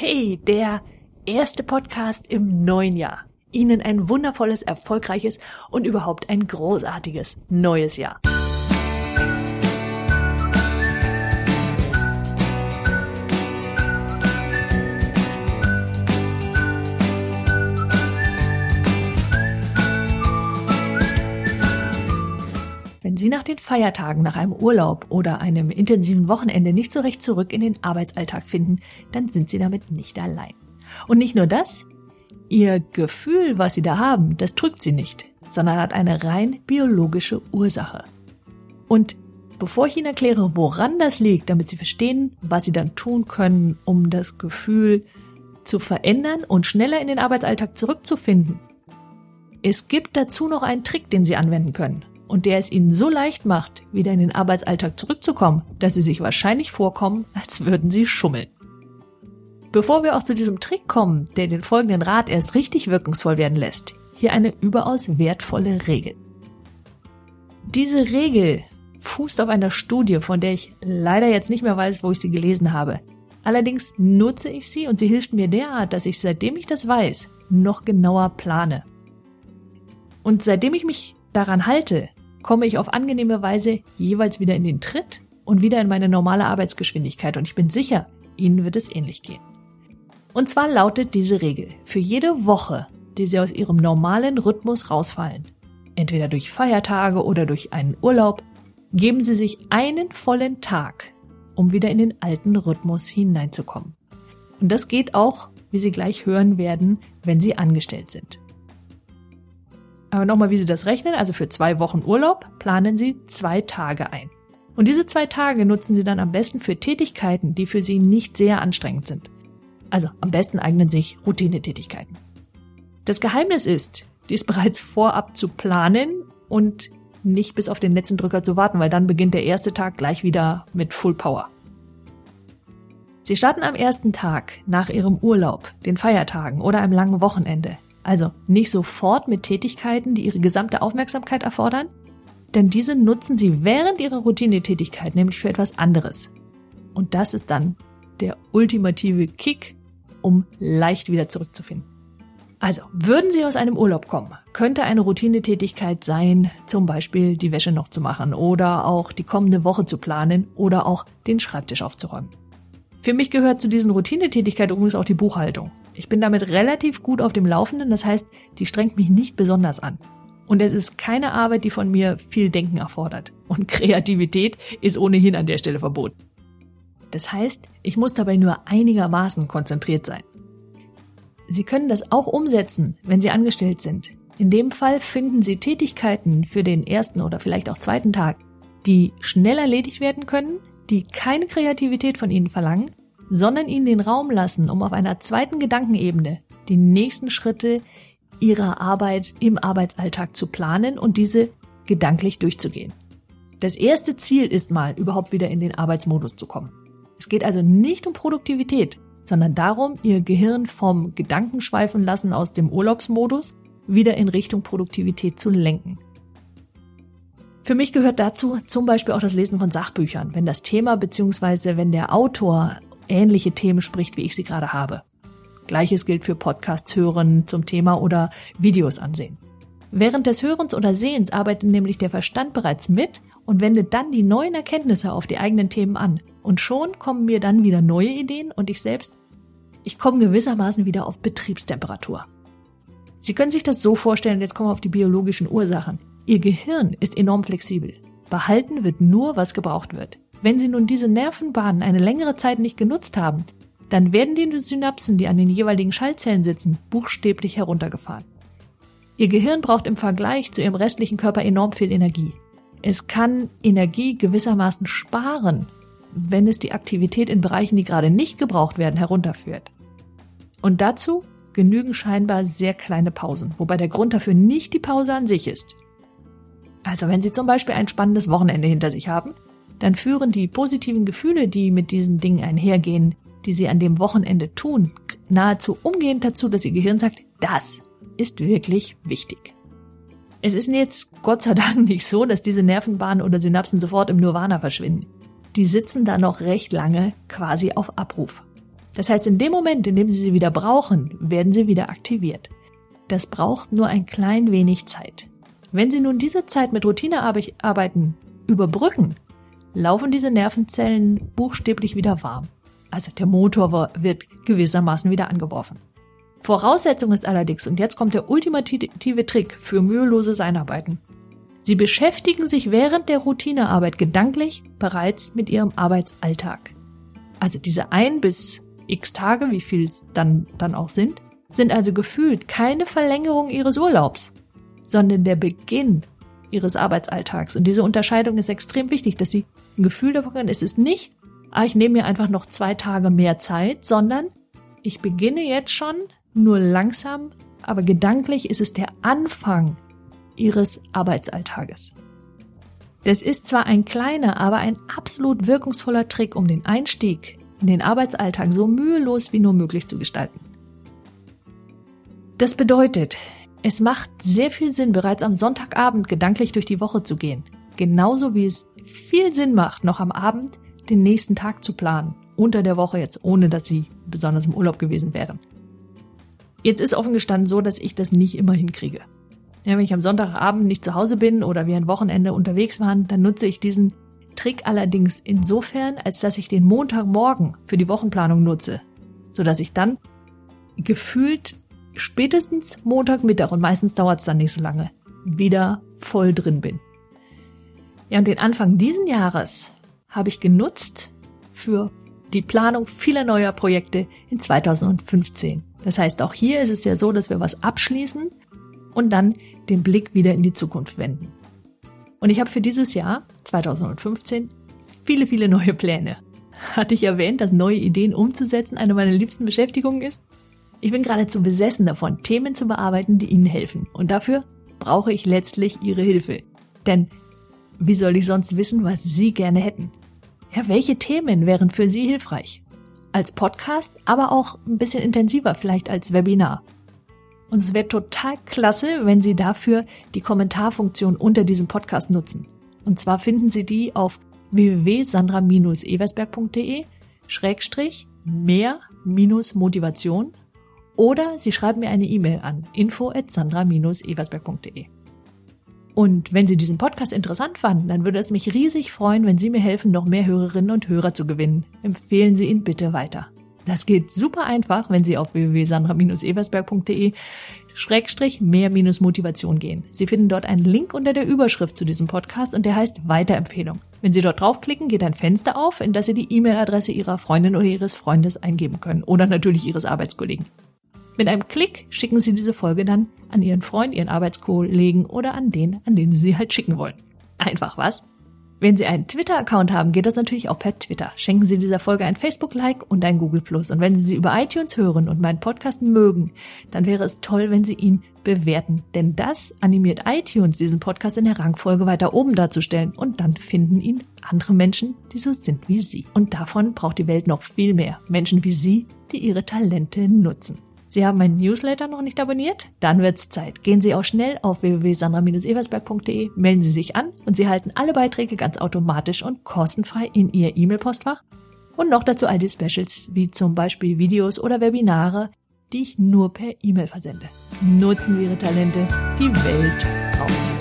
Hey, der erste Podcast im neuen Jahr. Ihnen ein wundervolles, erfolgreiches und überhaupt ein großartiges neues Jahr. Sie nach den Feiertagen, nach einem Urlaub oder einem intensiven Wochenende nicht so recht zurück in den Arbeitsalltag finden, dann sind Sie damit nicht allein. Und nicht nur das, Ihr Gefühl, was Sie da haben, das drückt Sie nicht, sondern hat eine rein biologische Ursache. Und bevor ich Ihnen erkläre, woran das liegt, damit Sie verstehen, was Sie dann tun können, um das Gefühl zu verändern und schneller in den Arbeitsalltag zurückzufinden, es gibt dazu noch einen Trick, den Sie anwenden können und der es ihnen so leicht macht, wieder in den Arbeitsalltag zurückzukommen, dass sie sich wahrscheinlich vorkommen, als würden sie schummeln. Bevor wir auch zu diesem Trick kommen, der den folgenden Rat erst richtig wirkungsvoll werden lässt, hier eine überaus wertvolle Regel. Diese Regel fußt auf einer Studie, von der ich leider jetzt nicht mehr weiß, wo ich sie gelesen habe. Allerdings nutze ich sie und sie hilft mir derart, dass ich seitdem ich das weiß, noch genauer plane. Und seitdem ich mich daran halte, komme ich auf angenehme Weise jeweils wieder in den Tritt und wieder in meine normale Arbeitsgeschwindigkeit und ich bin sicher, Ihnen wird es ähnlich gehen. Und zwar lautet diese Regel, für jede Woche, die Sie aus Ihrem normalen Rhythmus rausfallen, entweder durch Feiertage oder durch einen Urlaub, geben Sie sich einen vollen Tag, um wieder in den alten Rhythmus hineinzukommen. Und das geht auch, wie Sie gleich hören werden, wenn Sie angestellt sind. Aber nochmal, wie Sie das rechnen. Also für zwei Wochen Urlaub planen Sie zwei Tage ein. Und diese zwei Tage nutzen Sie dann am besten für Tätigkeiten, die für Sie nicht sehr anstrengend sind. Also am besten eignen sich Routinetätigkeiten. Das Geheimnis ist, dies bereits vorab zu planen und nicht bis auf den letzten Drücker zu warten, weil dann beginnt der erste Tag gleich wieder mit Full Power. Sie starten am ersten Tag nach Ihrem Urlaub, den Feiertagen oder einem langen Wochenende also nicht sofort mit Tätigkeiten, die ihre gesamte Aufmerksamkeit erfordern, denn diese nutzen sie während ihrer Routinetätigkeit nämlich für etwas anderes. Und das ist dann der ultimative Kick, um leicht wieder zurückzufinden. Also, würden Sie aus einem Urlaub kommen, könnte eine Routinetätigkeit sein, zum Beispiel die Wäsche noch zu machen oder auch die kommende Woche zu planen oder auch den Schreibtisch aufzuräumen. Für mich gehört zu diesen Routinetätigkeiten übrigens auch die Buchhaltung. Ich bin damit relativ gut auf dem Laufenden, das heißt, die strengt mich nicht besonders an. Und es ist keine Arbeit, die von mir viel Denken erfordert. Und Kreativität ist ohnehin an der Stelle verboten. Das heißt, ich muss dabei nur einigermaßen konzentriert sein. Sie können das auch umsetzen, wenn Sie angestellt sind. In dem Fall finden Sie Tätigkeiten für den ersten oder vielleicht auch zweiten Tag, die schnell erledigt werden können, die keine Kreativität von Ihnen verlangen sondern ihnen den Raum lassen, um auf einer zweiten Gedankenebene die nächsten Schritte ihrer Arbeit im Arbeitsalltag zu planen und diese gedanklich durchzugehen. Das erste Ziel ist mal, überhaupt wieder in den Arbeitsmodus zu kommen. Es geht also nicht um Produktivität, sondern darum, ihr Gehirn vom Gedankenschweifen lassen aus dem Urlaubsmodus wieder in Richtung Produktivität zu lenken. Für mich gehört dazu zum Beispiel auch das Lesen von Sachbüchern, wenn das Thema bzw. wenn der Autor ähnliche Themen spricht, wie ich sie gerade habe. Gleiches gilt für Podcasts hören zum Thema oder Videos ansehen. Während des Hörens oder Sehens arbeitet nämlich der Verstand bereits mit und wendet dann die neuen Erkenntnisse auf die eigenen Themen an. Und schon kommen mir dann wieder neue Ideen und ich selbst, ich komme gewissermaßen wieder auf Betriebstemperatur. Sie können sich das so vorstellen, jetzt kommen wir auf die biologischen Ursachen. Ihr Gehirn ist enorm flexibel. Behalten wird nur, was gebraucht wird. Wenn Sie nun diese Nervenbahnen eine längere Zeit nicht genutzt haben, dann werden die Synapsen, die an den jeweiligen Schaltzellen sitzen, buchstäblich heruntergefahren. Ihr Gehirn braucht im Vergleich zu Ihrem restlichen Körper enorm viel Energie. Es kann Energie gewissermaßen sparen, wenn es die Aktivität in Bereichen, die gerade nicht gebraucht werden, herunterführt. Und dazu genügen scheinbar sehr kleine Pausen, wobei der Grund dafür nicht die Pause an sich ist. Also wenn Sie zum Beispiel ein spannendes Wochenende hinter sich haben, dann führen die positiven Gefühle, die mit diesen Dingen einhergehen, die sie an dem Wochenende tun, nahezu umgehend dazu, dass ihr Gehirn sagt, das ist wirklich wichtig. Es ist jetzt Gott sei Dank nicht so, dass diese Nervenbahnen oder Synapsen sofort im Nirvana verschwinden. Die sitzen da noch recht lange quasi auf Abruf. Das heißt, in dem Moment, in dem Sie sie wieder brauchen, werden sie wieder aktiviert. Das braucht nur ein klein wenig Zeit. Wenn Sie nun diese Zeit mit Routinearbeiten überbrücken, laufen diese Nervenzellen buchstäblich wieder warm. Also der Motor wird gewissermaßen wieder angeworfen. Voraussetzung ist allerdings, und jetzt kommt der ultimative Trick für müheloses Einarbeiten. Sie beschäftigen sich während der Routinearbeit gedanklich bereits mit ihrem Arbeitsalltag. Also diese ein bis x Tage, wie viel es dann, dann auch sind, sind also gefühlt keine Verlängerung ihres Urlaubs, sondern der Beginn ihres Arbeitsalltags. Und diese Unterscheidung ist extrem wichtig, dass sie ein Gefühl davon haben, es ist nicht, ah, ich nehme mir einfach noch zwei Tage mehr Zeit, sondern ich beginne jetzt schon, nur langsam, aber gedanklich ist es der Anfang ihres Arbeitsalltages. Das ist zwar ein kleiner, aber ein absolut wirkungsvoller Trick, um den Einstieg in den Arbeitsalltag so mühelos wie nur möglich zu gestalten. Das bedeutet, es macht sehr viel Sinn, bereits am Sonntagabend gedanklich durch die Woche zu gehen. Genauso wie es viel Sinn macht, noch am Abend den nächsten Tag zu planen. Unter der Woche jetzt, ohne dass sie besonders im Urlaub gewesen wären. Jetzt ist offen gestanden so, dass ich das nicht immer hinkriege. Ja, wenn ich am Sonntagabend nicht zu Hause bin oder wir ein Wochenende unterwegs waren, dann nutze ich diesen Trick allerdings insofern, als dass ich den Montagmorgen für die Wochenplanung nutze, sodass ich dann gefühlt spätestens Montagmittag und meistens dauert es dann nicht so lange, wieder voll drin bin. Ja, und den Anfang diesen Jahres habe ich genutzt für die Planung vieler neuer Projekte in 2015. Das heißt, auch hier ist es ja so, dass wir was abschließen und dann den Blick wieder in die Zukunft wenden. Und ich habe für dieses Jahr, 2015, viele, viele neue Pläne. Hatte ich erwähnt, dass neue Ideen umzusetzen eine meiner liebsten Beschäftigungen ist? Ich bin geradezu besessen davon, Themen zu bearbeiten, die Ihnen helfen. Und dafür brauche ich letztlich Ihre Hilfe. Denn wie soll ich sonst wissen, was Sie gerne hätten? Ja, welche Themen wären für Sie hilfreich? Als Podcast, aber auch ein bisschen intensiver, vielleicht als Webinar. Und es wäre total klasse, wenn Sie dafür die Kommentarfunktion unter diesem Podcast nutzen. Und zwar finden Sie die auf www.sandra-eversberg.de Schrägstrich mehr minus Motivation oder Sie schreiben mir eine E-Mail an info at sandra-eversberg.de. Und wenn Sie diesen Podcast interessant fanden, dann würde es mich riesig freuen, wenn Sie mir helfen, noch mehr Hörerinnen und Hörer zu gewinnen. Empfehlen Sie ihn bitte weiter. Das geht super einfach, wenn Sie auf www.sandra-eversberg.de Schrägstrich mehr minus Motivation gehen. Sie finden dort einen Link unter der Überschrift zu diesem Podcast und der heißt Weiterempfehlung. Wenn Sie dort draufklicken, geht ein Fenster auf, in das Sie die E-Mail-Adresse Ihrer Freundin oder Ihres Freundes eingeben können oder natürlich Ihres Arbeitskollegen. Mit einem Klick schicken Sie diese Folge dann an Ihren Freund, Ihren Arbeitskollegen oder an den, an den Sie sie halt schicken wollen. Einfach was? Wenn Sie einen Twitter-Account haben, geht das natürlich auch per Twitter. Schenken Sie dieser Folge ein Facebook-Like und ein Google+. Und wenn Sie sie über iTunes hören und meinen Podcast mögen, dann wäre es toll, wenn Sie ihn bewerten. Denn das animiert iTunes, diesen Podcast in der Rangfolge weiter oben darzustellen. Und dann finden ihn andere Menschen, die so sind wie Sie. Und davon braucht die Welt noch viel mehr. Menschen wie Sie, die ihre Talente nutzen. Sie haben meinen Newsletter noch nicht abonniert? Dann wird's Zeit. Gehen Sie auch schnell auf www.sandra-eversberg.de, melden Sie sich an und Sie halten alle Beiträge ganz automatisch und kostenfrei in Ihr E-Mail-Postfach. Und noch dazu all die Specials, wie zum Beispiel Videos oder Webinare, die ich nur per E-Mail versende. Nutzen Sie Ihre Talente, die Welt braucht sie.